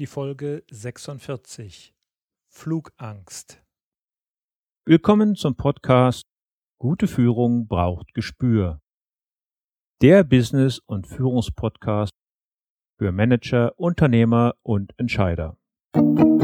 Die Folge 46 Flugangst. Willkommen zum Podcast Gute Führung braucht Gespür. Der Business- und Führungspodcast für Manager, Unternehmer und Entscheider. Hallo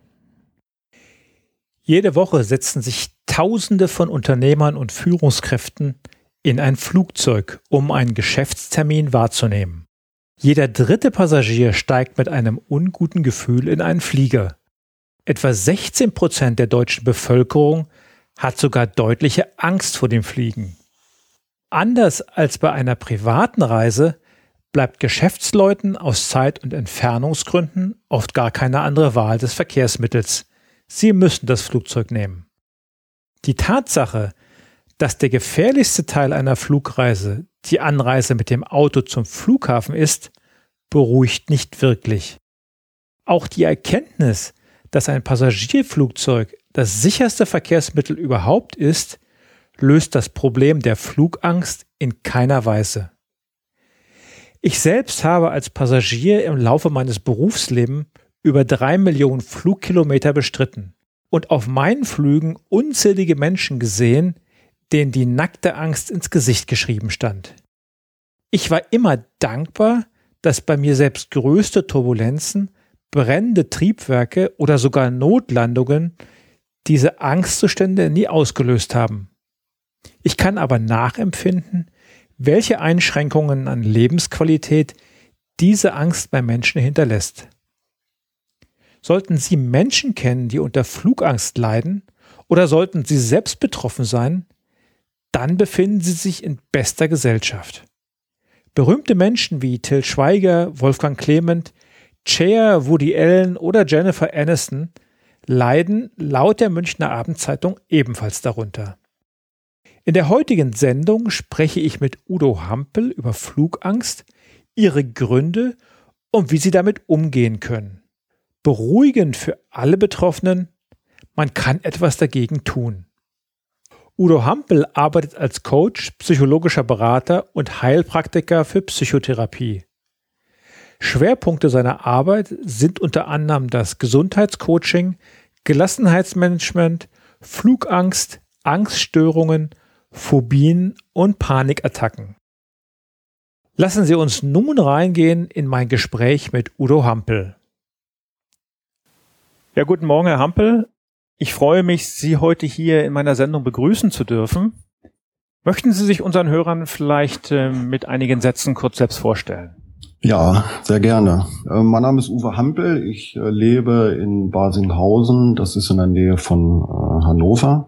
Jede Woche setzen sich Tausende von Unternehmern und Führungskräften in ein Flugzeug, um einen Geschäftstermin wahrzunehmen. Jeder dritte Passagier steigt mit einem unguten Gefühl in einen Flieger. Etwa 16 Prozent der deutschen Bevölkerung hat sogar deutliche Angst vor dem Fliegen. Anders als bei einer privaten Reise bleibt Geschäftsleuten aus Zeit- und Entfernungsgründen oft gar keine andere Wahl des Verkehrsmittels. Sie müssen das Flugzeug nehmen. Die Tatsache, dass der gefährlichste Teil einer Flugreise die Anreise mit dem Auto zum Flughafen ist, beruhigt nicht wirklich. Auch die Erkenntnis, dass ein Passagierflugzeug das sicherste Verkehrsmittel überhaupt ist, löst das Problem der Flugangst in keiner Weise. Ich selbst habe als Passagier im Laufe meines Berufslebens über drei Millionen Flugkilometer bestritten und auf meinen Flügen unzählige Menschen gesehen, denen die nackte Angst ins Gesicht geschrieben stand. Ich war immer dankbar, dass bei mir selbst größte Turbulenzen, brennende Triebwerke oder sogar Notlandungen diese Angstzustände nie ausgelöst haben. Ich kann aber nachempfinden, welche Einschränkungen an Lebensqualität diese Angst bei Menschen hinterlässt. Sollten Sie Menschen kennen, die unter Flugangst leiden, oder sollten Sie selbst betroffen sein, dann befinden Sie sich in bester Gesellschaft. Berühmte Menschen wie Till Schweiger, Wolfgang Clement, Cher, Woody Allen oder Jennifer Aniston leiden laut der Münchner Abendzeitung ebenfalls darunter. In der heutigen Sendung spreche ich mit Udo Hampel über Flugangst, ihre Gründe und wie sie damit umgehen können beruhigend für alle Betroffenen, man kann etwas dagegen tun. Udo Hampel arbeitet als Coach, psychologischer Berater und Heilpraktiker für Psychotherapie. Schwerpunkte seiner Arbeit sind unter anderem das Gesundheitscoaching, Gelassenheitsmanagement, Flugangst, Angststörungen, Phobien und Panikattacken. Lassen Sie uns nun reingehen in mein Gespräch mit Udo Hampel. Ja, guten Morgen, Herr Hampel. Ich freue mich, Sie heute hier in meiner Sendung begrüßen zu dürfen. Möchten Sie sich unseren Hörern vielleicht äh, mit einigen Sätzen kurz selbst vorstellen? Ja, sehr gerne. Äh, mein Name ist Uwe Hampel. Ich äh, lebe in Basinghausen. Das ist in der Nähe von äh, Hannover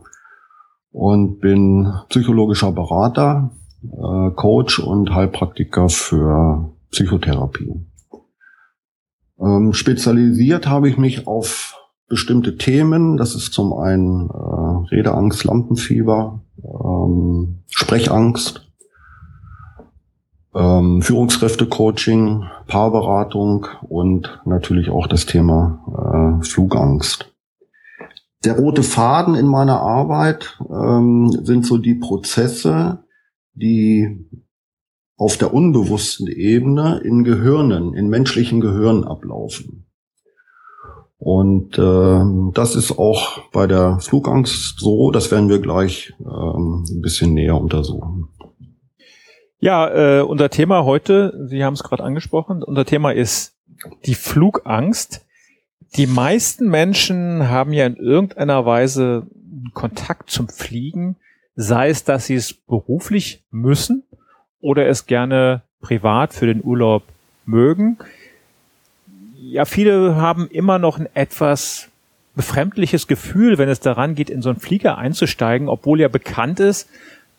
und bin psychologischer Berater, äh, Coach und Heilpraktiker für Psychotherapie. Ähm, spezialisiert habe ich mich auf bestimmte Themen. Das ist zum einen äh, Redeangst, Lampenfieber, ähm, Sprechangst, ähm, Führungskräftecoaching, Paarberatung und natürlich auch das Thema äh, Flugangst. Der rote Faden in meiner Arbeit ähm, sind so die Prozesse, die auf der unbewussten Ebene in Gehirnen, in menschlichen Gehirnen ablaufen. Und äh, das ist auch bei der Flugangst so, das werden wir gleich ähm, ein bisschen näher untersuchen. Ja, äh, unser Thema heute, Sie haben es gerade angesprochen, unser Thema ist die Flugangst. Die meisten Menschen haben ja in irgendeiner Weise Kontakt zum Fliegen, sei es, dass sie es beruflich müssen oder es gerne privat für den Urlaub mögen. Ja, viele haben immer noch ein etwas befremdliches Gefühl, wenn es daran geht, in so einen Flieger einzusteigen, obwohl ja bekannt ist,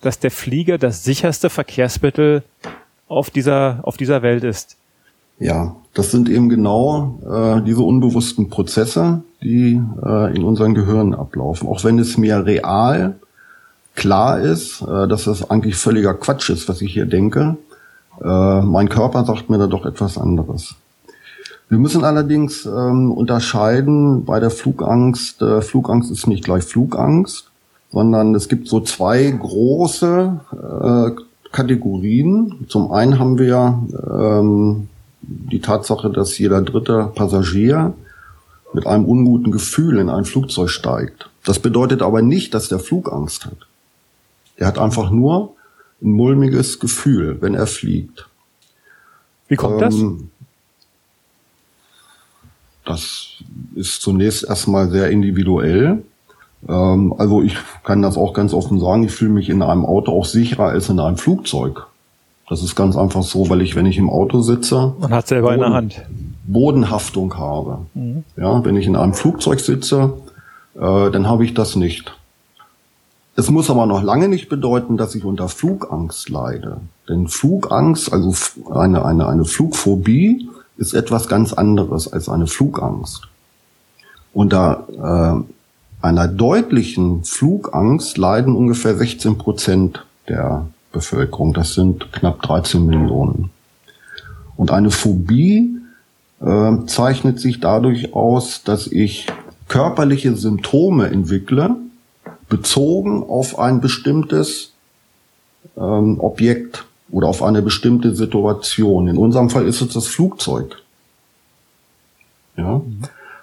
dass der Flieger das sicherste Verkehrsmittel auf dieser, auf dieser Welt ist. Ja, das sind eben genau äh, diese unbewussten Prozesse, die äh, in unseren Gehirnen ablaufen. Auch wenn es mir real klar ist, äh, dass das eigentlich völliger Quatsch ist, was ich hier denke, äh, mein Körper sagt mir da doch etwas anderes. Wir müssen allerdings ähm, unterscheiden bei der Flugangst. Äh, Flugangst ist nicht gleich Flugangst, sondern es gibt so zwei große äh, Kategorien. Zum einen haben wir ähm, die Tatsache, dass jeder dritte Passagier mit einem unguten Gefühl in ein Flugzeug steigt. Das bedeutet aber nicht, dass der Flugangst hat. Er hat einfach nur ein mulmiges Gefühl, wenn er fliegt. Wie kommt ähm, das? Das ist zunächst erstmal sehr individuell. Ähm, also ich kann das auch ganz offen sagen, ich fühle mich in einem Auto auch sicherer als in einem Flugzeug. Das ist ganz einfach so, weil ich, wenn ich im Auto sitze, man hat selber Boden, in der Hand Bodenhaftung habe. Mhm. Ja, wenn ich in einem Flugzeug sitze, äh, dann habe ich das nicht. Es muss aber noch lange nicht bedeuten, dass ich unter Flugangst leide. Denn Flugangst, also eine, eine, eine Flugphobie, ist etwas ganz anderes als eine Flugangst. Unter äh, einer deutlichen Flugangst leiden ungefähr 16 Prozent der Bevölkerung. Das sind knapp 13 Millionen. Und eine Phobie äh, zeichnet sich dadurch aus, dass ich körperliche Symptome entwickle, bezogen auf ein bestimmtes ähm, Objekt oder auf eine bestimmte Situation. In unserem Fall ist es das Flugzeug. Ja.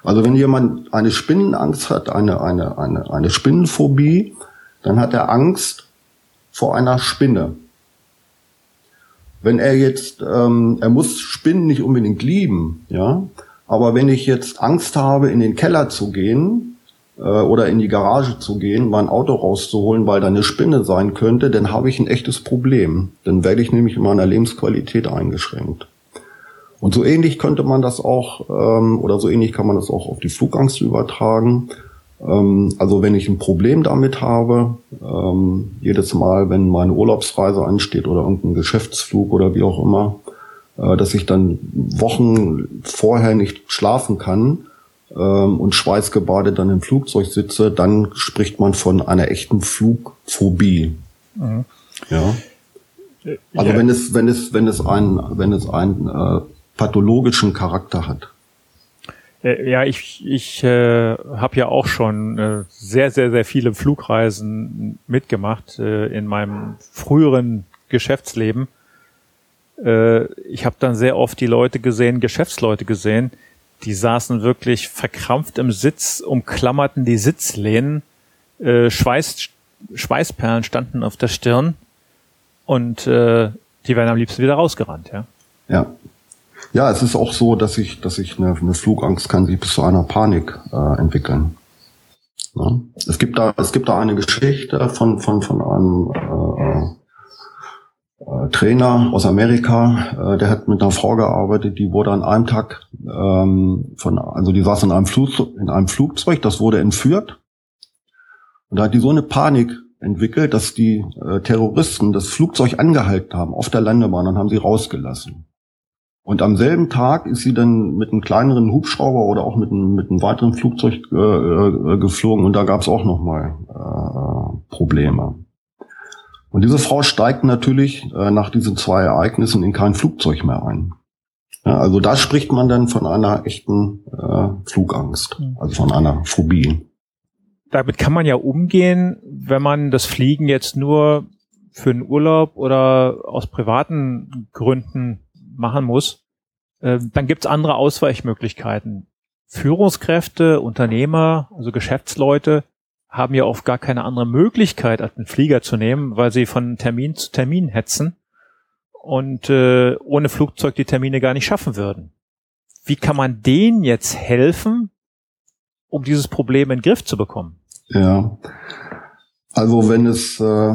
Also wenn jemand eine Spinnenangst hat, eine, eine, eine, eine Spinnenphobie, dann hat er Angst vor einer Spinne. Wenn er jetzt, ähm, er muss Spinnen nicht unbedingt lieben, ja, aber wenn ich jetzt Angst habe, in den Keller zu gehen äh, oder in die Garage zu gehen, mein Auto rauszuholen, weil da eine Spinne sein könnte, dann habe ich ein echtes Problem. Dann werde ich nämlich in meiner Lebensqualität eingeschränkt. Und so ähnlich könnte man das auch, ähm, oder so ähnlich kann man das auch auf die Flugangst übertragen. Ähm, also wenn ich ein Problem damit habe, ähm, jedes Mal, wenn meine Urlaubsreise ansteht oder irgendein Geschäftsflug oder wie auch immer, äh, dass ich dann Wochen vorher nicht schlafen kann ähm, und schweißgebadet dann im Flugzeug sitze, dann spricht man von einer echten Flugphobie. Mhm. Ja. Also ja. wenn es wenn es wenn es ein wenn es einen äh, pathologischen Charakter hat. Äh, ja, ich, ich äh, habe ja auch schon äh, sehr, sehr, sehr viele Flugreisen mitgemacht äh, in meinem früheren Geschäftsleben. Äh, ich habe dann sehr oft die Leute gesehen, Geschäftsleute gesehen, die saßen wirklich verkrampft im Sitz, umklammerten die Sitzlehnen, äh, Schweiß, Schweißperlen standen auf der Stirn und äh, die werden am liebsten wieder rausgerannt, ja. Ja, ja, es ist auch so, dass ich, dass ich eine, eine Flugangst kann sich bis zu einer Panik äh, entwickeln. Ja. Es gibt da, es gibt da eine Geschichte von von von einem äh, äh, Trainer aus Amerika, äh, der hat mit einer Frau gearbeitet, die wurde an einem Tag ähm, von, also die saß in einem Flugzeug, in einem Flugzeug, das wurde entführt und da hat die so eine Panik entwickelt, dass die äh, Terroristen das Flugzeug angehalten haben auf der Landebahn und haben sie rausgelassen. Und am selben Tag ist sie dann mit einem kleineren Hubschrauber oder auch mit einem, mit einem weiteren Flugzeug äh, äh, geflogen und da gab es auch nochmal äh, Probleme. Und diese Frau steigt natürlich äh, nach diesen zwei Ereignissen in kein Flugzeug mehr ein. Ja, also da spricht man dann von einer echten äh, Flugangst, mhm. also von einer Phobie. Damit kann man ja umgehen, wenn man das Fliegen jetzt nur für einen Urlaub oder aus privaten Gründen machen muss, äh, dann gibt's andere Ausweichmöglichkeiten. Führungskräfte, Unternehmer, also Geschäftsleute haben ja oft gar keine andere Möglichkeit, als einen Flieger zu nehmen, weil sie von Termin zu Termin hetzen und äh, ohne Flugzeug die Termine gar nicht schaffen würden. Wie kann man denen jetzt helfen, um dieses Problem in den Griff zu bekommen? Ja, also wenn es äh,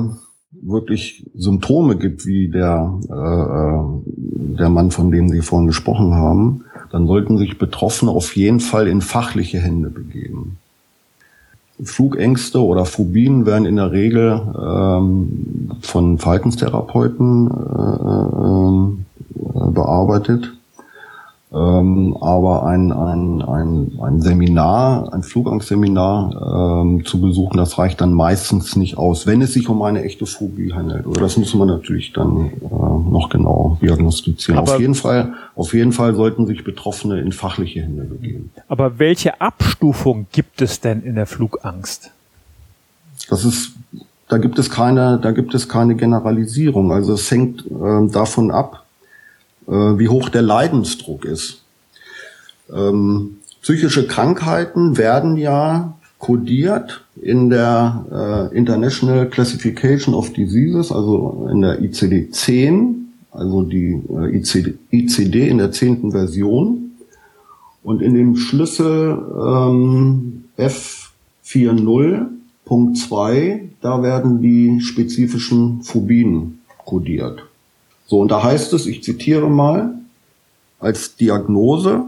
wirklich Symptome gibt, wie der, äh, äh, der Mann, von dem Sie vorhin gesprochen haben, dann sollten sich Betroffene auf jeden Fall in fachliche Hände begeben. Flugängste oder Phobien werden in der Regel ähm, von Verhaltenstherapeuten äh, äh, bearbeitet. Ähm, aber ein, ein, ein, ein Seminar, ein Flugangstseminar ähm, zu besuchen, das reicht dann meistens nicht aus, wenn es sich um eine echte Phobie handelt. Oder das muss man natürlich dann äh, noch genau diagnostizieren. Aber auf jeden Fall, auf jeden Fall sollten sich Betroffene in fachliche Hände begeben. Aber welche Abstufung gibt es denn in der Flugangst? Das ist da gibt es keine, da gibt es keine Generalisierung. Also es hängt äh, davon ab, wie hoch der Leidensdruck ist. Ähm, psychische Krankheiten werden ja kodiert in der äh, International Classification of Diseases, also in der ICD-10, also die äh, ICD, ICD in der zehnten Version. Und in dem Schlüssel ähm, F40.2, da werden die spezifischen Phobien kodiert. So, und da heißt es, ich zitiere mal, als Diagnose,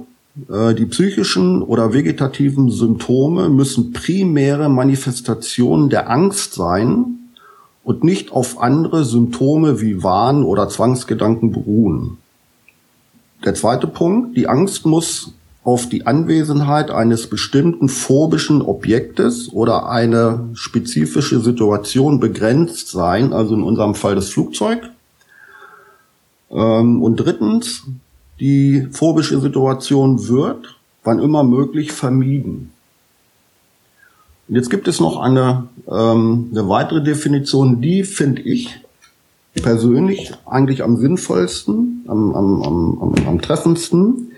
äh, die psychischen oder vegetativen Symptome müssen primäre Manifestationen der Angst sein und nicht auf andere Symptome wie Wahn oder Zwangsgedanken beruhen. Der zweite Punkt, die Angst muss auf die Anwesenheit eines bestimmten phobischen Objektes oder eine spezifische Situation begrenzt sein, also in unserem Fall das Flugzeug. Ähm, und drittens, die phobische Situation wird, wann immer möglich, vermieden. Und jetzt gibt es noch eine, ähm, eine weitere Definition, die finde ich persönlich eigentlich am sinnvollsten, am, am, am, am treffendsten.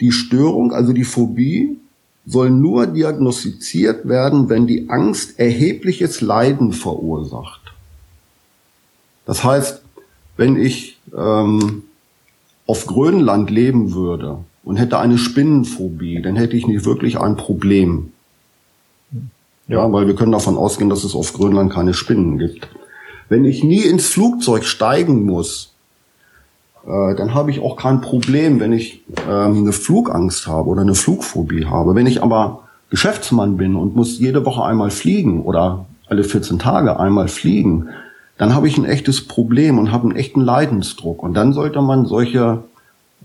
Die Störung, also die Phobie, soll nur diagnostiziert werden, wenn die Angst erhebliches Leiden verursacht. Das heißt, wenn ich ähm, auf Grönland leben würde und hätte eine Spinnenphobie, dann hätte ich nicht wirklich ein Problem. Ja, weil wir können davon ausgehen, dass es auf Grönland keine Spinnen gibt. Wenn ich nie ins Flugzeug steigen muss, äh, dann habe ich auch kein Problem, wenn ich ähm, eine Flugangst habe oder eine Flugphobie habe. Wenn ich aber Geschäftsmann bin und muss jede Woche einmal fliegen oder alle 14 Tage einmal fliegen, dann habe ich ein echtes Problem und habe einen echten Leidensdruck. Und dann sollte man solche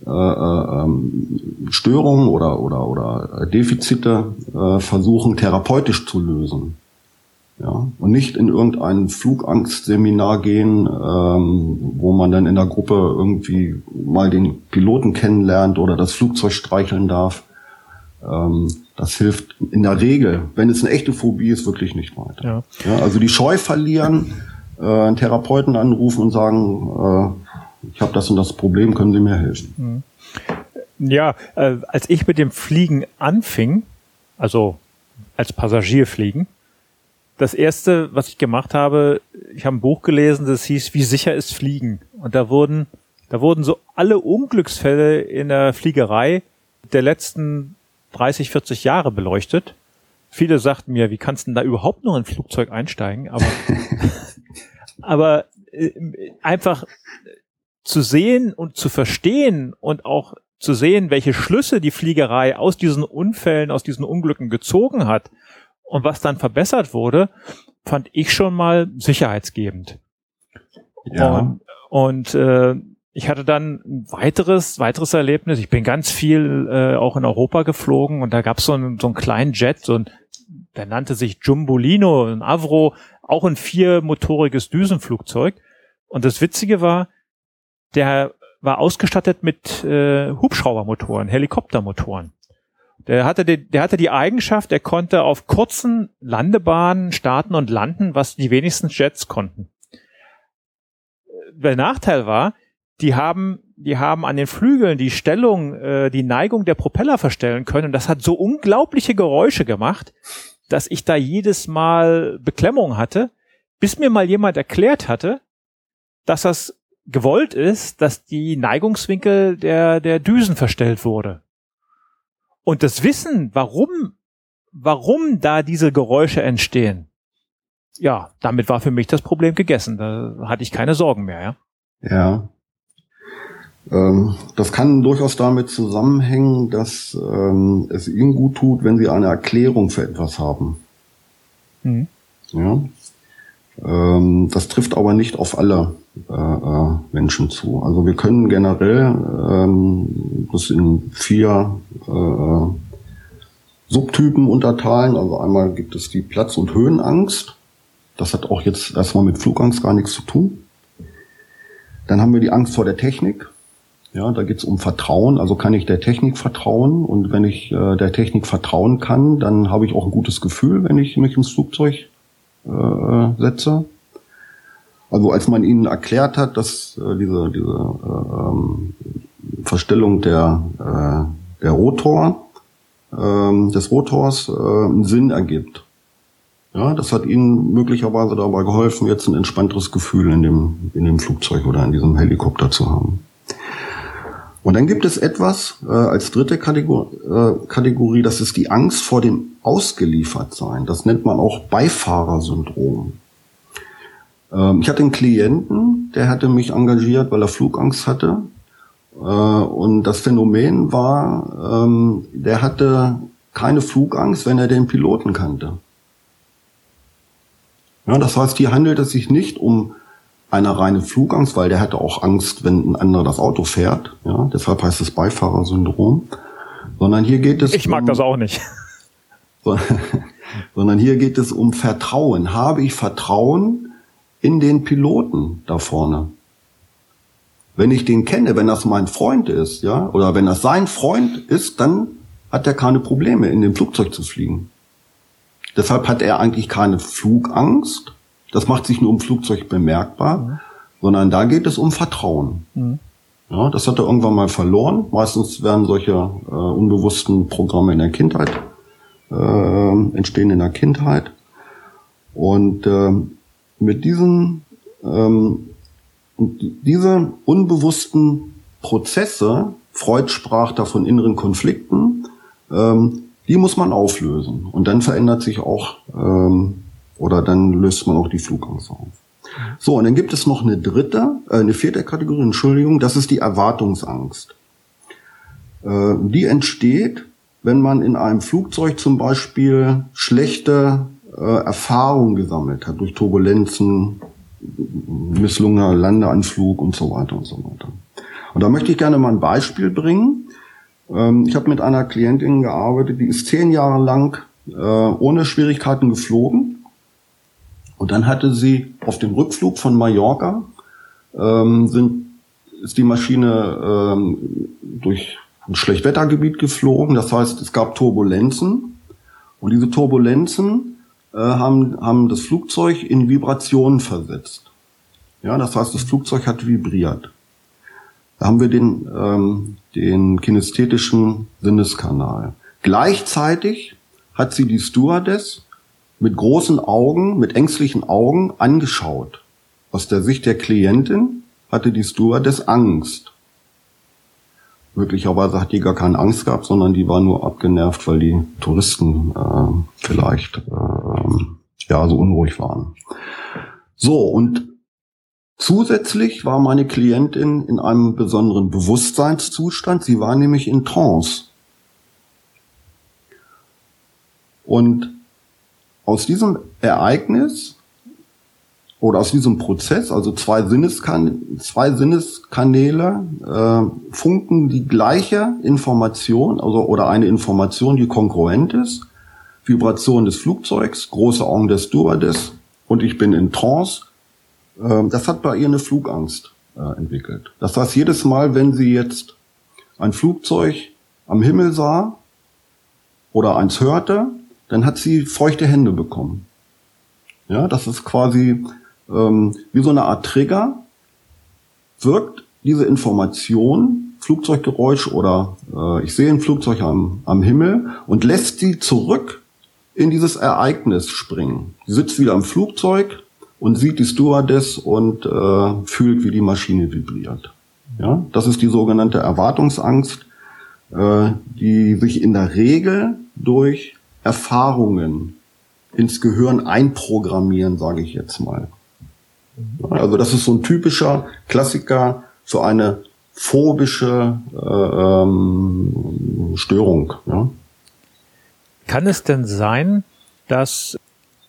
äh, äh, ähm, Störungen oder, oder, oder Defizite äh, versuchen, therapeutisch zu lösen. Ja, und nicht in irgendein Flugangstseminar gehen, ähm, wo man dann in der Gruppe irgendwie mal den Piloten kennenlernt oder das Flugzeug streicheln darf. Ähm, das hilft in der Regel, wenn es eine echte Phobie ist, wirklich nicht weiter. Ja. ja also die Scheu verlieren, äh, einen Therapeuten anrufen und sagen, äh, ich habe das und das Problem, können Sie mir helfen? Mhm. Ja, äh, als ich mit dem Fliegen anfing, also als Passagier fliegen, das erste, was ich gemacht habe, ich habe ein Buch gelesen, das hieß Wie sicher ist Fliegen? Und da wurden, da wurden so alle Unglücksfälle in der Fliegerei der letzten 30, 40 Jahre beleuchtet. Viele sagten mir, wie kannst du denn da überhaupt noch in ein Flugzeug einsteigen? Aber aber äh, einfach zu sehen und zu verstehen und auch zu sehen, welche Schlüsse die Fliegerei aus diesen Unfällen, aus diesen Unglücken gezogen hat und was dann verbessert wurde, fand ich schon mal sicherheitsgebend. Ja. Und, und äh, ich hatte dann ein weiteres, weiteres Erlebnis. Ich bin ganz viel äh, auch in Europa geflogen und da gab es so einen, so einen kleinen Jet, so ein, der nannte sich Jumbolino, ein Avro, auch ein viermotoriges Düsenflugzeug. Und das Witzige war, der war ausgestattet mit äh, Hubschraubermotoren, Helikoptermotoren. Der hatte, die, der hatte die Eigenschaft, er konnte auf kurzen Landebahnen starten und landen, was die wenigsten Jets konnten. Der Nachteil war, die haben, die haben an den Flügeln die Stellung, äh, die Neigung der Propeller verstellen können. Und das hat so unglaubliche Geräusche gemacht, dass ich da jedes Mal Beklemmung hatte, bis mir mal jemand erklärt hatte, dass das gewollt ist, dass die Neigungswinkel der, der Düsen verstellt wurde. Und das Wissen, warum, warum da diese Geräusche entstehen, ja, damit war für mich das Problem gegessen. Da hatte ich keine Sorgen mehr, ja. Ja. Ähm, das kann durchaus damit zusammenhängen, dass ähm, es Ihnen gut tut, wenn Sie eine Erklärung für etwas haben. Mhm. Ja. Ähm, das trifft aber nicht auf alle äh, äh, Menschen zu. Also wir können generell ähm, das in vier äh, Subtypen unterteilen. Also einmal gibt es die Platz- und Höhenangst. Das hat auch jetzt erstmal mit Flugangst gar nichts zu tun. Dann haben wir die Angst vor der Technik. Ja, da geht es um Vertrauen. Also kann ich der Technik vertrauen? Und wenn ich äh, der Technik vertrauen kann, dann habe ich auch ein gutes Gefühl, wenn ich mich ins Flugzeug äh, setze. Also als man ihnen erklärt hat, dass äh, diese, diese äh, ähm, Verstellung der, äh, der Rotor, äh, des Rotors äh, einen Sinn ergibt. Ja, das hat ihnen möglicherweise dabei geholfen, jetzt ein entspannteres Gefühl in dem, in dem Flugzeug oder in diesem Helikopter zu haben. Und dann gibt es etwas äh, als dritte Kategor äh, Kategorie, das ist die Angst vor dem Ausgeliefertsein. Das nennt man auch Beifahrersyndrom. Ähm, ich hatte einen Klienten, der hatte mich engagiert, weil er Flugangst hatte. Äh, und das Phänomen war, ähm, der hatte keine Flugangst, wenn er den Piloten kannte. Ja, das heißt, hier handelt es sich nicht um eine reine Flugangst, weil der hatte auch Angst, wenn ein anderer das Auto fährt. Ja, deshalb heißt es Beifahrersyndrom. Sondern hier geht es. Ich mag um, das auch nicht. sondern hier geht es um Vertrauen. Habe ich Vertrauen in den Piloten da vorne? Wenn ich den kenne, wenn das mein Freund ist, ja, oder wenn das sein Freund ist, dann hat er keine Probleme, in dem Flugzeug zu fliegen. Deshalb hat er eigentlich keine Flugangst. Das macht sich nur im Flugzeug bemerkbar, mhm. sondern da geht es um Vertrauen. Mhm. Ja, das hat er irgendwann mal verloren. Meistens werden solche äh, unbewussten Programme in der Kindheit äh, entstehen in der Kindheit. Und äh, mit diesen ähm, diese unbewussten Prozesse, Freud sprach da von inneren Konflikten, ähm, die muss man auflösen. Und dann verändert sich auch, ähm, oder dann löst man auch die Flugangst auf. So, und dann gibt es noch eine dritte, äh, eine vierte Kategorie, Entschuldigung, das ist die Erwartungsangst. Äh, die entsteht, wenn man in einem Flugzeug zum Beispiel schlechte äh, Erfahrungen gesammelt hat durch Turbulenzen, misslungener Landeanflug und so weiter und so weiter. Und da möchte ich gerne mal ein Beispiel bringen. Ähm, ich habe mit einer Klientin gearbeitet, die ist zehn Jahre lang äh, ohne Schwierigkeiten geflogen. Und dann hatte sie auf dem Rückflug von Mallorca, ähm, sind, ist die Maschine ähm, durch ein Schlechtwettergebiet geflogen. Das heißt, es gab Turbulenzen. Und diese Turbulenzen äh, haben, haben das Flugzeug in Vibrationen versetzt. Ja, das heißt, das Flugzeug hat vibriert. Da haben wir den, ähm, den kinästhetischen Sinneskanal. Gleichzeitig hat sie die Stewardess mit großen Augen, mit ängstlichen Augen angeschaut. Aus der Sicht der Klientin hatte die Stewardess Angst. Möglicherweise hat die gar keine Angst gehabt, sondern die war nur abgenervt, weil die Touristen äh, vielleicht äh, ja so unruhig waren. So, und Zusätzlich war meine Klientin in einem besonderen Bewusstseinszustand. Sie war nämlich in Trance. Und aus diesem Ereignis oder aus diesem Prozess, also zwei, Sinneskan zwei Sinneskanäle, äh, funken die gleiche Information also, oder eine Information, die kongruent ist. Vibration des Flugzeugs, große Augen des Stewardess und ich bin in Trance ähm, das hat bei ihr eine Flugangst äh, entwickelt. Das heißt, jedes Mal, wenn sie jetzt ein Flugzeug am Himmel sah oder eins hörte, dann hat sie feuchte Hände bekommen. Ja, das ist quasi ähm, wie so eine Art Trigger. Wirkt diese Information, Flugzeuggeräusch oder äh, ich sehe ein Flugzeug am, am Himmel und lässt sie zurück in dieses Ereignis springen. Sie sitzt wieder im Flugzeug, und sieht die Stewardess und äh, fühlt, wie die Maschine vibriert. Ja, das ist die sogenannte Erwartungsangst, äh, die sich in der Regel durch Erfahrungen ins Gehirn einprogrammieren, sage ich jetzt mal. Also das ist so ein typischer Klassiker für eine phobische äh, ähm, Störung. Ja. Kann es denn sein, dass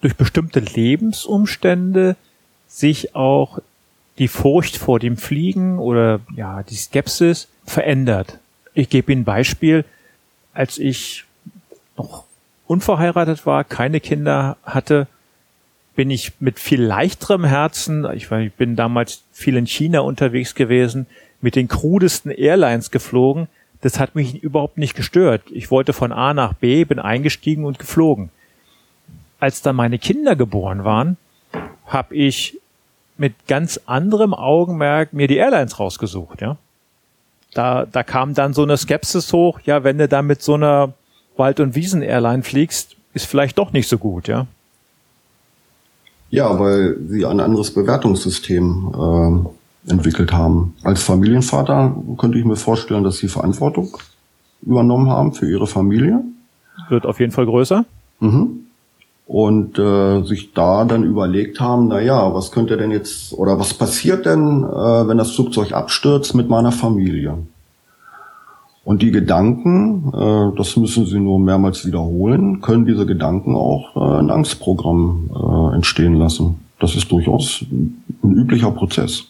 durch bestimmte Lebensumstände sich auch die Furcht vor dem Fliegen oder ja die Skepsis verändert? Ich gebe Ihnen ein Beispiel. Als ich noch unverheiratet war, keine Kinder hatte, bin ich mit viel leichterem Herzen, ich, ich bin damals viel in China unterwegs gewesen, mit den krudesten Airlines geflogen. Das hat mich überhaupt nicht gestört. Ich wollte von A nach B, bin eingestiegen und geflogen. Als dann meine Kinder geboren waren, habe ich mit ganz anderem Augenmerk mir die Airlines rausgesucht, ja. Da, da kam dann so eine Skepsis hoch, ja, wenn du da mit so einer Wald- und Wiesen-Airline fliegst, ist vielleicht doch nicht so gut, ja. Ja, weil sie ein anderes Bewertungssystem äh, entwickelt haben. Als Familienvater könnte ich mir vorstellen, dass sie Verantwortung übernommen haben für ihre Familie. Wird auf jeden Fall größer. Mhm. Und äh, sich da dann überlegt haben, na ja, was könnte denn jetzt oder was passiert denn, äh, wenn das Flugzeug abstürzt mit meiner Familie? Und die Gedanken, äh, das müssen Sie nur mehrmals wiederholen, können diese Gedanken auch äh, ein Angstprogramm äh, entstehen lassen. Das ist durchaus ein üblicher Prozess.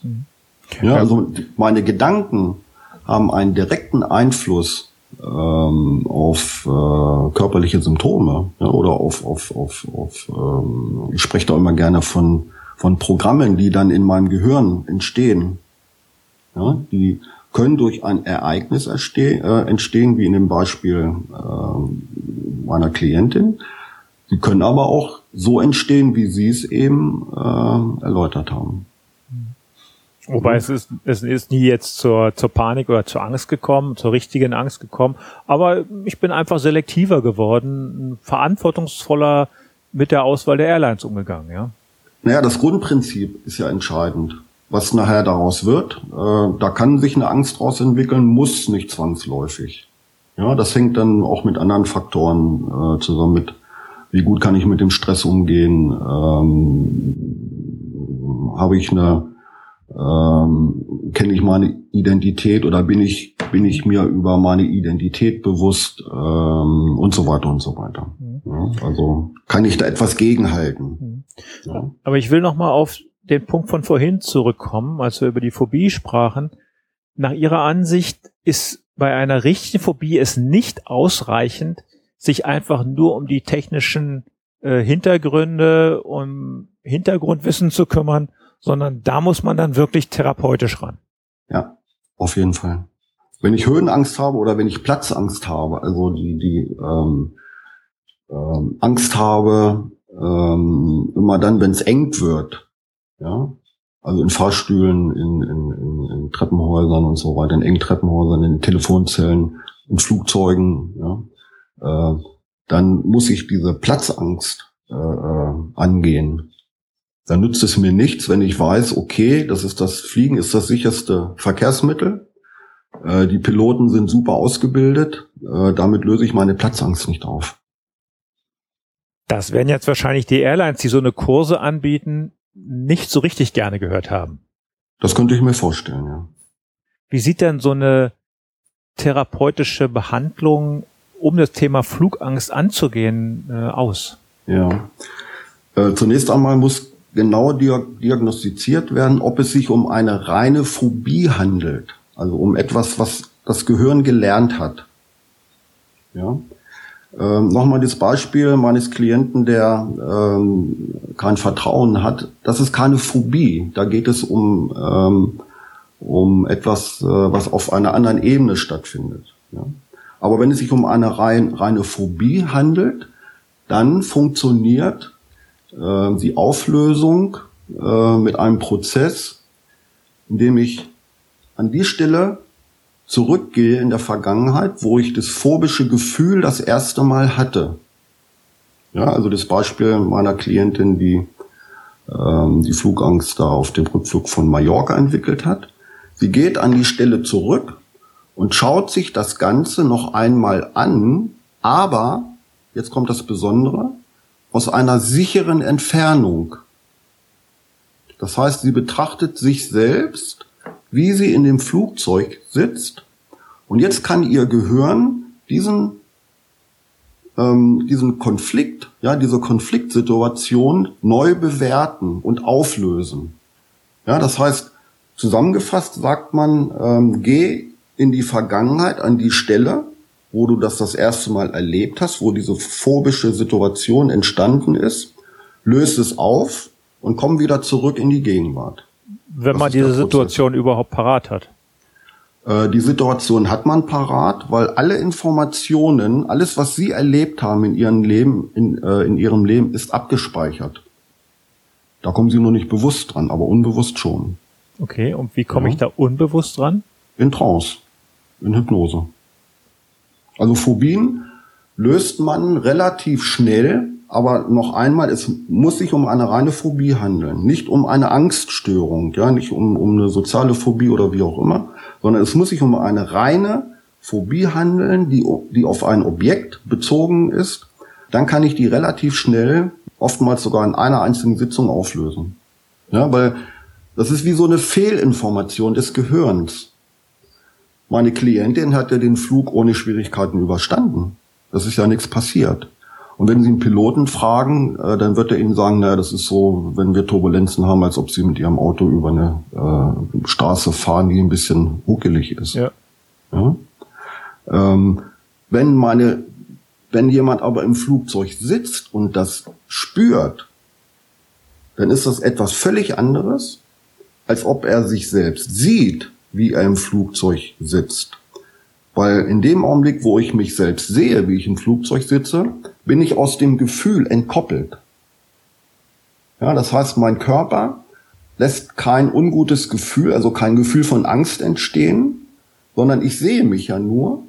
Okay. Ja, also meine Gedanken haben einen direkten Einfluss ähm, auf äh, körperliche Symptome ja, oder auf, auf, auf, auf ähm, ich spreche da immer gerne von, von Programmen, die dann in meinem Gehirn entstehen. Ja, die können durch ein Ereignis äh, entstehen, wie in dem Beispiel äh, meiner Klientin. Sie können aber auch so entstehen, wie Sie es eben äh, erläutert haben. Wobei es ist, es ist nie jetzt zur, zur Panik oder zur Angst gekommen, zur richtigen Angst gekommen. Aber ich bin einfach selektiver geworden, verantwortungsvoller mit der Auswahl der Airlines umgegangen, ja. Naja, das Grundprinzip ist ja entscheidend was nachher daraus wird. Äh, da kann sich eine Angst daraus entwickeln, muss nicht zwangsläufig. Ja, das hängt dann auch mit anderen Faktoren äh, zusammen mit, wie gut kann ich mit dem Stress umgehen, ähm, habe ich eine, ähm, kenne ich meine Identität oder bin ich, bin ich mir über meine Identität bewusst ähm, und so weiter und so weiter. Mhm. Ja, also kann ich da etwas gegenhalten. Mhm. Ja. Aber ich will noch mal auf den Punkt von vorhin zurückkommen, als wir über die Phobie sprachen. Nach Ihrer Ansicht ist bei einer richtigen Phobie es nicht ausreichend, sich einfach nur um die technischen äh, Hintergründe, um Hintergrundwissen zu kümmern, sondern da muss man dann wirklich therapeutisch ran. Ja, auf jeden Fall. Wenn ich Höhenangst habe oder wenn ich Platzangst habe, also die, die ähm, ähm, Angst habe, ähm, immer dann, wenn es eng wird, ja, also in Fahrstühlen, in, in, in, in Treppenhäusern und so weiter, in engen Treppenhäusern, in Telefonzellen, in Flugzeugen, ja, äh, dann muss ich diese Platzangst äh, äh, angehen. Dann nützt es mir nichts, wenn ich weiß, okay, das ist das Fliegen ist das sicherste Verkehrsmittel. Äh, die Piloten sind super ausgebildet. Äh, damit löse ich meine Platzangst nicht auf. Das wären jetzt wahrscheinlich die Airlines, die so eine Kurse anbieten, nicht so richtig gerne gehört haben. Das könnte ich mir vorstellen, ja. Wie sieht denn so eine therapeutische Behandlung, um das Thema Flugangst anzugehen, äh, aus? Ja. Äh, zunächst einmal muss genau diagnostiziert werden, ob es sich um eine reine Phobie handelt. Also um etwas, was das Gehirn gelernt hat. Ja. Ähm, Nochmal das Beispiel meines Klienten, der ähm, kein Vertrauen hat. Das ist keine Phobie. Da geht es um, ähm, um etwas, äh, was auf einer anderen Ebene stattfindet. Ja? Aber wenn es sich um eine rein, reine Phobie handelt, dann funktioniert äh, die Auflösung äh, mit einem Prozess, in dem ich an die Stelle zurückgehe in der Vergangenheit, wo ich das phobische Gefühl das erste Mal hatte. Ja, also das Beispiel meiner Klientin, die ähm, die Flugangst da auf dem Rückflug von Mallorca entwickelt hat. Sie geht an die Stelle zurück und schaut sich das Ganze noch einmal an, aber, jetzt kommt das Besondere, aus einer sicheren Entfernung. Das heißt, sie betrachtet sich selbst, wie sie in dem Flugzeug sitzt. Und jetzt kann ihr Gehirn diesen, ähm, diesen Konflikt, ja, diese Konfliktsituation neu bewerten und auflösen. Ja, das heißt, zusammengefasst sagt man, ähm, geh in die Vergangenheit, an die Stelle, wo du das das erste Mal erlebt hast, wo diese phobische Situation entstanden ist, löst es auf und komm wieder zurück in die Gegenwart. Wenn das man diese Situation überhaupt parat hat. Äh, die Situation hat man parat, weil alle Informationen, alles, was Sie erlebt haben in Ihrem Leben, in, äh, in Ihrem Leben, ist abgespeichert. Da kommen Sie nur nicht bewusst dran, aber unbewusst schon. Okay, und wie komme ja. ich da unbewusst dran? In Trance, in Hypnose. Also Phobien löst man relativ schnell, aber noch einmal, es muss sich um eine reine Phobie handeln, nicht um eine Angststörung, ja, nicht um, um eine soziale Phobie oder wie auch immer, sondern es muss sich um eine reine Phobie handeln, die, die auf ein Objekt bezogen ist. Dann kann ich die relativ schnell, oftmals sogar in einer einzigen Sitzung auflösen. Ja, weil das ist wie so eine Fehlinformation des Gehirns. Meine Klientin hat ja den Flug ohne Schwierigkeiten überstanden. Das ist ja nichts passiert. Und wenn Sie einen Piloten fragen, äh, dann wird er Ihnen sagen, naja, das ist so, wenn wir Turbulenzen haben, als ob Sie mit Ihrem Auto über eine äh, Straße fahren, die ein bisschen ruckelig ist. Ja. ja? Ähm, wenn meine, wenn jemand aber im Flugzeug sitzt und das spürt, dann ist das etwas völlig anderes, als ob er sich selbst sieht wie er im Flugzeug sitzt. Weil in dem Augenblick, wo ich mich selbst sehe, wie ich im Flugzeug sitze, bin ich aus dem Gefühl entkoppelt. Ja, das heißt, mein Körper lässt kein ungutes Gefühl, also kein Gefühl von Angst entstehen, sondern ich sehe mich ja nur.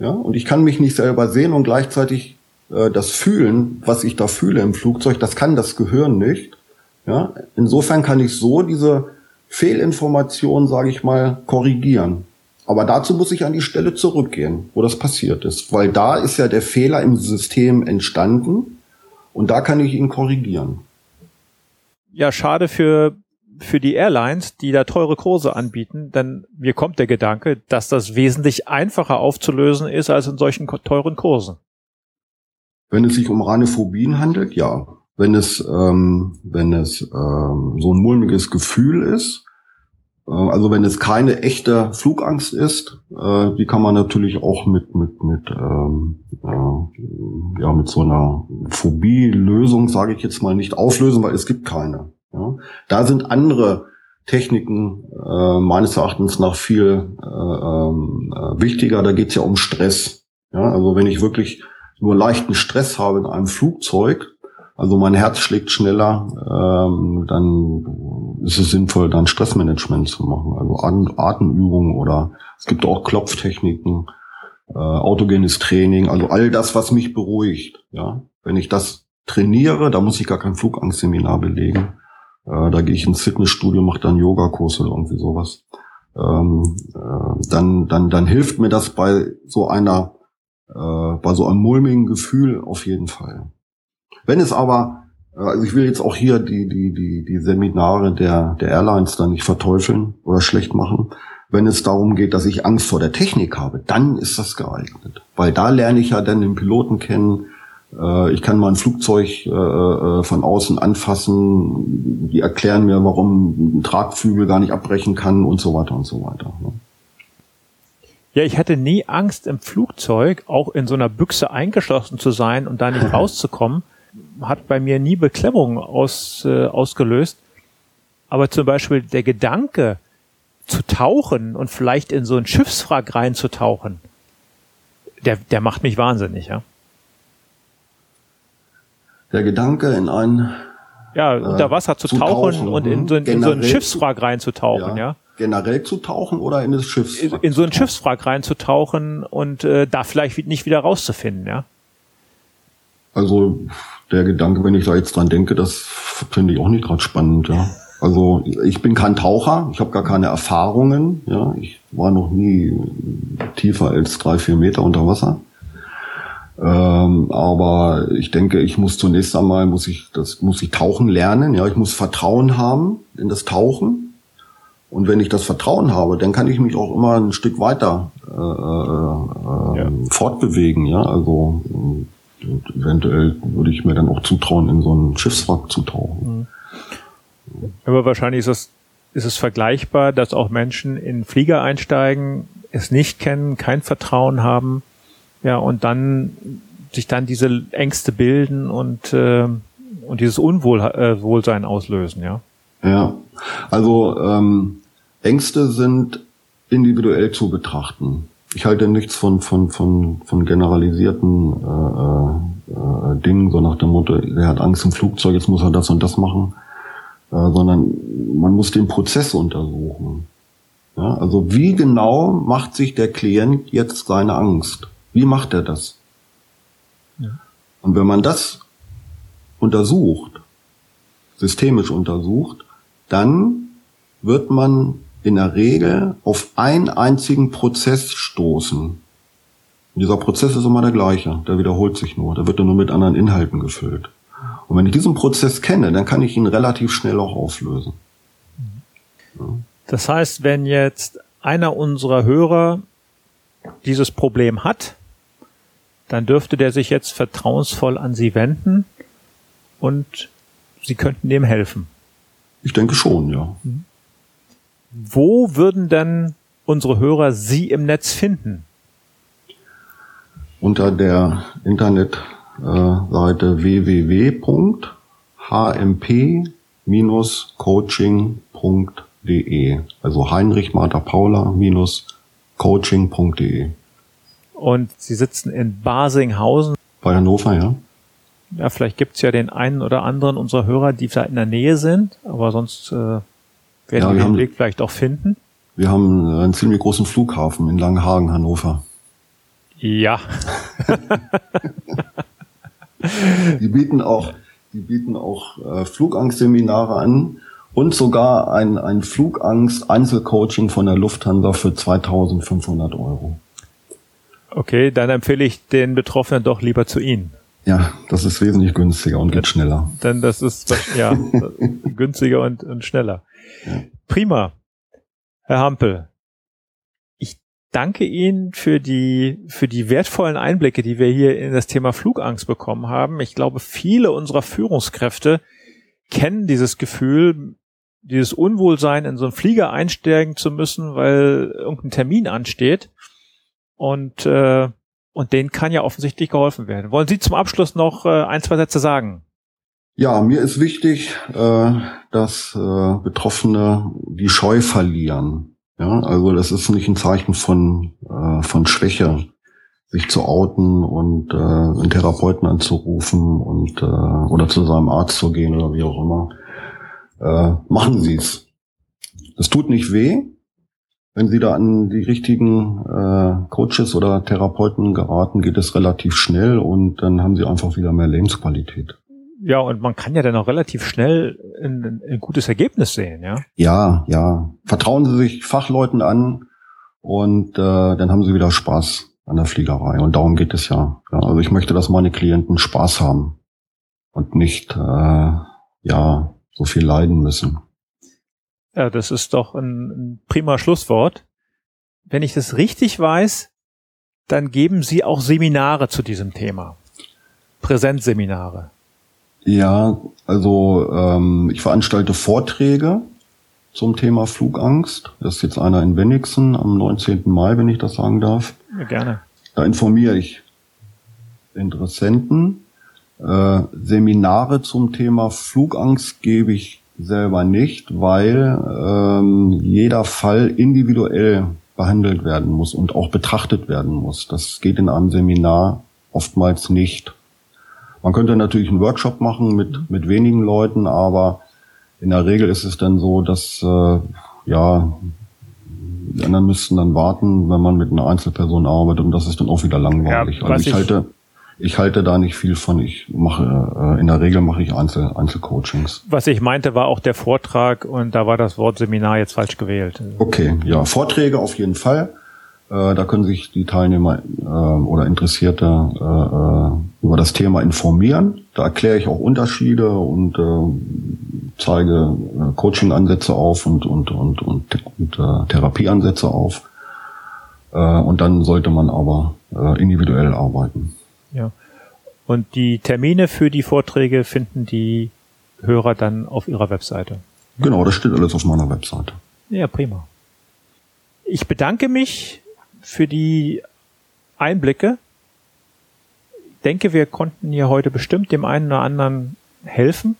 Ja, und ich kann mich nicht selber sehen und gleichzeitig äh, das fühlen, was ich da fühle im Flugzeug, das kann das Gehirn nicht. Ja, insofern kann ich so diese Fehlinformationen, sage ich mal, korrigieren. Aber dazu muss ich an die Stelle zurückgehen, wo das passiert ist, weil da ist ja der Fehler im System entstanden und da kann ich ihn korrigieren. Ja, schade für für die Airlines, die da teure Kurse anbieten, denn mir kommt der Gedanke, dass das wesentlich einfacher aufzulösen ist als in solchen teuren Kursen. Wenn es sich um reine Phobien handelt, ja wenn es, ähm, wenn es ähm, so ein mulmiges Gefühl ist. Äh, also wenn es keine echte Flugangst ist, äh, die kann man natürlich auch mit mit mit ähm, äh, ja mit so einer Phobie-Lösung, sage ich jetzt mal, nicht auflösen, weil es gibt keine. Ja? Da sind andere Techniken äh, meines Erachtens nach viel äh, äh, wichtiger. Da geht es ja um Stress. Ja? Also wenn ich wirklich nur leichten Stress habe in einem Flugzeug, also mein Herz schlägt schneller, ähm, dann ist es sinnvoll, dann Stressmanagement zu machen. Also Atemübungen oder es gibt auch Klopftechniken, äh, autogenes Training, also all das, was mich beruhigt. Ja, wenn ich das trainiere, da muss ich gar kein Flugangstseminar belegen. Äh, da gehe ich ins Fitnessstudio, mache dann Yogakurs oder irgendwie sowas. Ähm, äh, dann, dann, dann hilft mir das bei so einer, äh, bei so einem mulmigen Gefühl auf jeden Fall. Wenn es aber, also ich will jetzt auch hier die, die, die, die Seminare der, der Airlines da nicht verteufeln oder schlecht machen. Wenn es darum geht, dass ich Angst vor der Technik habe, dann ist das geeignet. Weil da lerne ich ja dann den Piloten kennen, äh, ich kann mal ein Flugzeug äh, von außen anfassen. Die erklären mir, warum ein Tragflügel gar nicht abbrechen kann und so weiter und so weiter. Ne? Ja, ich hatte nie Angst im Flugzeug, auch in so einer Büchse eingeschlossen zu sein und da nicht rauszukommen hat bei mir nie Beklemmung aus, äh, ausgelöst. Aber zum Beispiel der Gedanke, zu tauchen und vielleicht in so ein Schiffswrack reinzutauchen, der, der macht mich wahnsinnig, ja. Der Gedanke in ein ja, äh, unter Wasser zu, zu tauchen, tauchen, und in so, ein, in so ein Schiffswrack reinzutauchen, ja. ja. Generell zu tauchen oder in das Schiffswrack? In, in so ein Schiffswrack reinzutauchen und äh, da vielleicht nicht wieder rauszufinden, ja. Also der Gedanke, wenn ich da jetzt dran denke, das finde ich auch nicht gerade spannend, ja. Also ich bin kein Taucher, ich habe gar keine Erfahrungen, ja. Ich war noch nie tiefer als drei, vier Meter unter Wasser. Ähm, aber ich denke, ich muss zunächst einmal muss ich das muss ich tauchen lernen. Ja, ich muss Vertrauen haben in das Tauchen. Und wenn ich das Vertrauen habe, dann kann ich mich auch immer ein Stück weiter äh, äh, ja. fortbewegen. Ja, also äh, eventuell würde ich mir dann auch zutrauen, in so ein Schiffswrack zu tauchen. Mhm. Aber wahrscheinlich ist es ist es vergleichbar, dass auch Menschen in Flieger einsteigen, es nicht kennen, kein Vertrauen haben ja, und dann sich dann diese Ängste bilden und, äh, und dieses Unwohlsein äh, auslösen, ja. Ja, also ähm, Ängste sind individuell zu betrachten. Ich halte nichts von von von von generalisierten äh, äh, Dingen, so nach dem Motto, er hat Angst im Flugzeug, jetzt muss er das und das machen, äh, sondern man muss den Prozess untersuchen. Ja, also wie genau macht sich der Klient jetzt seine Angst? Wie macht er das? Ja. Und wenn man das untersucht, systemisch untersucht, dann wird man in der Regel auf einen einzigen Prozess stoßen. Und dieser Prozess ist immer der gleiche, der wiederholt sich nur, der wird nur mit anderen Inhalten gefüllt. Und wenn ich diesen Prozess kenne, dann kann ich ihn relativ schnell auch auflösen. Ja. Das heißt, wenn jetzt einer unserer Hörer dieses Problem hat, dann dürfte der sich jetzt vertrauensvoll an Sie wenden und Sie könnten dem helfen. Ich denke schon, ja. Mhm. Wo würden denn unsere Hörer Sie im Netz finden? Unter der Internetseite www.hmp-coaching.de. Also Heinrich Martha Paula-coaching.de. Und Sie sitzen in Basinghausen. Bei Hannover, ja. Ja, vielleicht gibt's ja den einen oder anderen unserer Hörer, die da in der Nähe sind, aber sonst äh, werden ja, wir den Weg vielleicht auch finden. Wir haben einen ziemlich großen Flughafen in Langenhagen, Hannover. Ja. die bieten auch, die bieten auch äh, Flugangstseminare an und sogar ein, ein Flugangst-Einzelcoaching von der Lufthansa für 2500 Euro. Okay, dann empfehle ich den Betroffenen doch lieber zu Ihnen. Ja, das ist wesentlich günstiger und geht schneller. Denn das ist ja günstiger und, und schneller. Prima. Herr Hampel, ich danke Ihnen für die, für die wertvollen Einblicke, die wir hier in das Thema Flugangst bekommen haben. Ich glaube, viele unserer Führungskräfte kennen dieses Gefühl, dieses Unwohlsein, in so einen Flieger einsteigen zu müssen, weil irgendein Termin ansteht und, äh, und denen kann ja offensichtlich geholfen werden. Wollen Sie zum Abschluss noch äh, ein, zwei Sätze sagen? Ja, mir ist wichtig, äh, dass äh, Betroffene die Scheu verlieren. Ja, also das ist nicht ein Zeichen von, äh, von Schwäche, sich zu outen und äh, einen Therapeuten anzurufen und äh, oder zu seinem Arzt zu gehen oder wie auch immer. Äh, machen Sie es. Das tut nicht weh, wenn Sie da an die richtigen äh, Coaches oder Therapeuten geraten, geht es relativ schnell und dann haben Sie einfach wieder mehr Lebensqualität. Ja, und man kann ja dann auch relativ schnell ein, ein gutes Ergebnis sehen, ja? Ja, ja. Vertrauen Sie sich Fachleuten an und äh, dann haben Sie wieder Spaß an der Fliegerei. Und darum geht es ja. ja also ich möchte, dass meine Klienten Spaß haben und nicht äh, ja so viel leiden müssen. Ja, das ist doch ein, ein prima Schlusswort. Wenn ich das richtig weiß, dann geben Sie auch Seminare zu diesem Thema. Präsenzseminare. Ja, also ähm, ich veranstalte Vorträge zum Thema Flugangst. Das ist jetzt einer in Wenigsen am 19. Mai, wenn ich das sagen darf. Ja, gerne. Da informiere ich Interessenten. Äh, Seminare zum Thema Flugangst gebe ich selber nicht, weil ähm, jeder Fall individuell behandelt werden muss und auch betrachtet werden muss. Das geht in einem Seminar oftmals nicht. Man könnte natürlich einen Workshop machen mit, mit wenigen Leuten, aber in der Regel ist es dann so, dass äh, ja die anderen müssten dann warten, wenn man mit einer Einzelperson arbeitet und das ist dann auch wieder langweilig. Ja, also ich, ich halte ich halte da nicht viel von. Ich mache, äh, in der Regel mache ich Einzel, Einzelcoachings. Was ich meinte, war auch der Vortrag und da war das Wort Seminar jetzt falsch gewählt. Okay, ja, Vorträge auf jeden Fall. Äh, da können sich die Teilnehmer äh, oder Interessierte äh, äh, über das Thema informieren. Da erkläre ich auch Unterschiede und äh, zeige äh, Coaching-Ansätze auf und, und, und, und, und äh, Therapieansätze auf. Und dann sollte man aber äh, individuell arbeiten. Ja. Und die Termine für die Vorträge finden die Hörer dann auf ihrer Webseite. Genau, das steht alles auf meiner Webseite. Ja, prima. Ich bedanke mich für die Einblicke. Ich denke, wir konnten hier heute bestimmt dem einen oder anderen helfen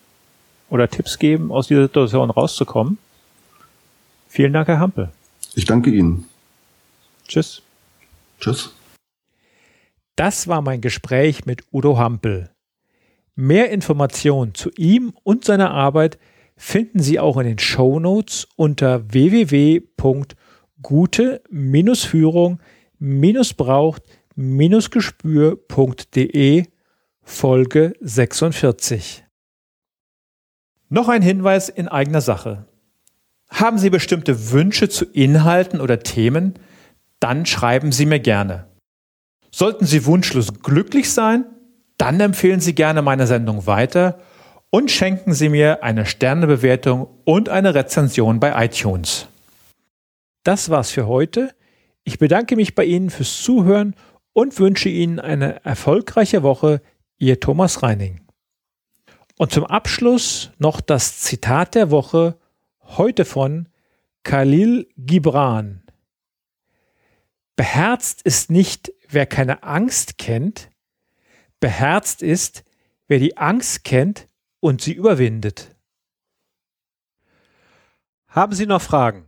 oder Tipps geben, aus dieser Situation rauszukommen. Vielen Dank, Herr Hampel. Ich danke Ihnen. Tschüss. Tschüss. Das war mein Gespräch mit Udo Hampel. Mehr Informationen zu ihm und seiner Arbeit finden Sie auch in den Show Notes unter www.gute-führung-braucht-gespür.de Folge 46. Noch ein Hinweis in eigener Sache. Haben Sie bestimmte Wünsche zu Inhalten oder Themen? Dann schreiben Sie mir gerne. Sollten Sie wunschlos glücklich sein, dann empfehlen Sie gerne meine Sendung weiter und schenken Sie mir eine Sternebewertung und eine Rezension bei iTunes. Das war's für heute. Ich bedanke mich bei Ihnen fürs Zuhören und wünsche Ihnen eine erfolgreiche Woche. Ihr Thomas Reining. Und zum Abschluss noch das Zitat der Woche, heute von Khalil Gibran. Beherzt ist nicht, wer keine Angst kennt, beherzt ist, wer die Angst kennt und sie überwindet. Haben Sie noch Fragen?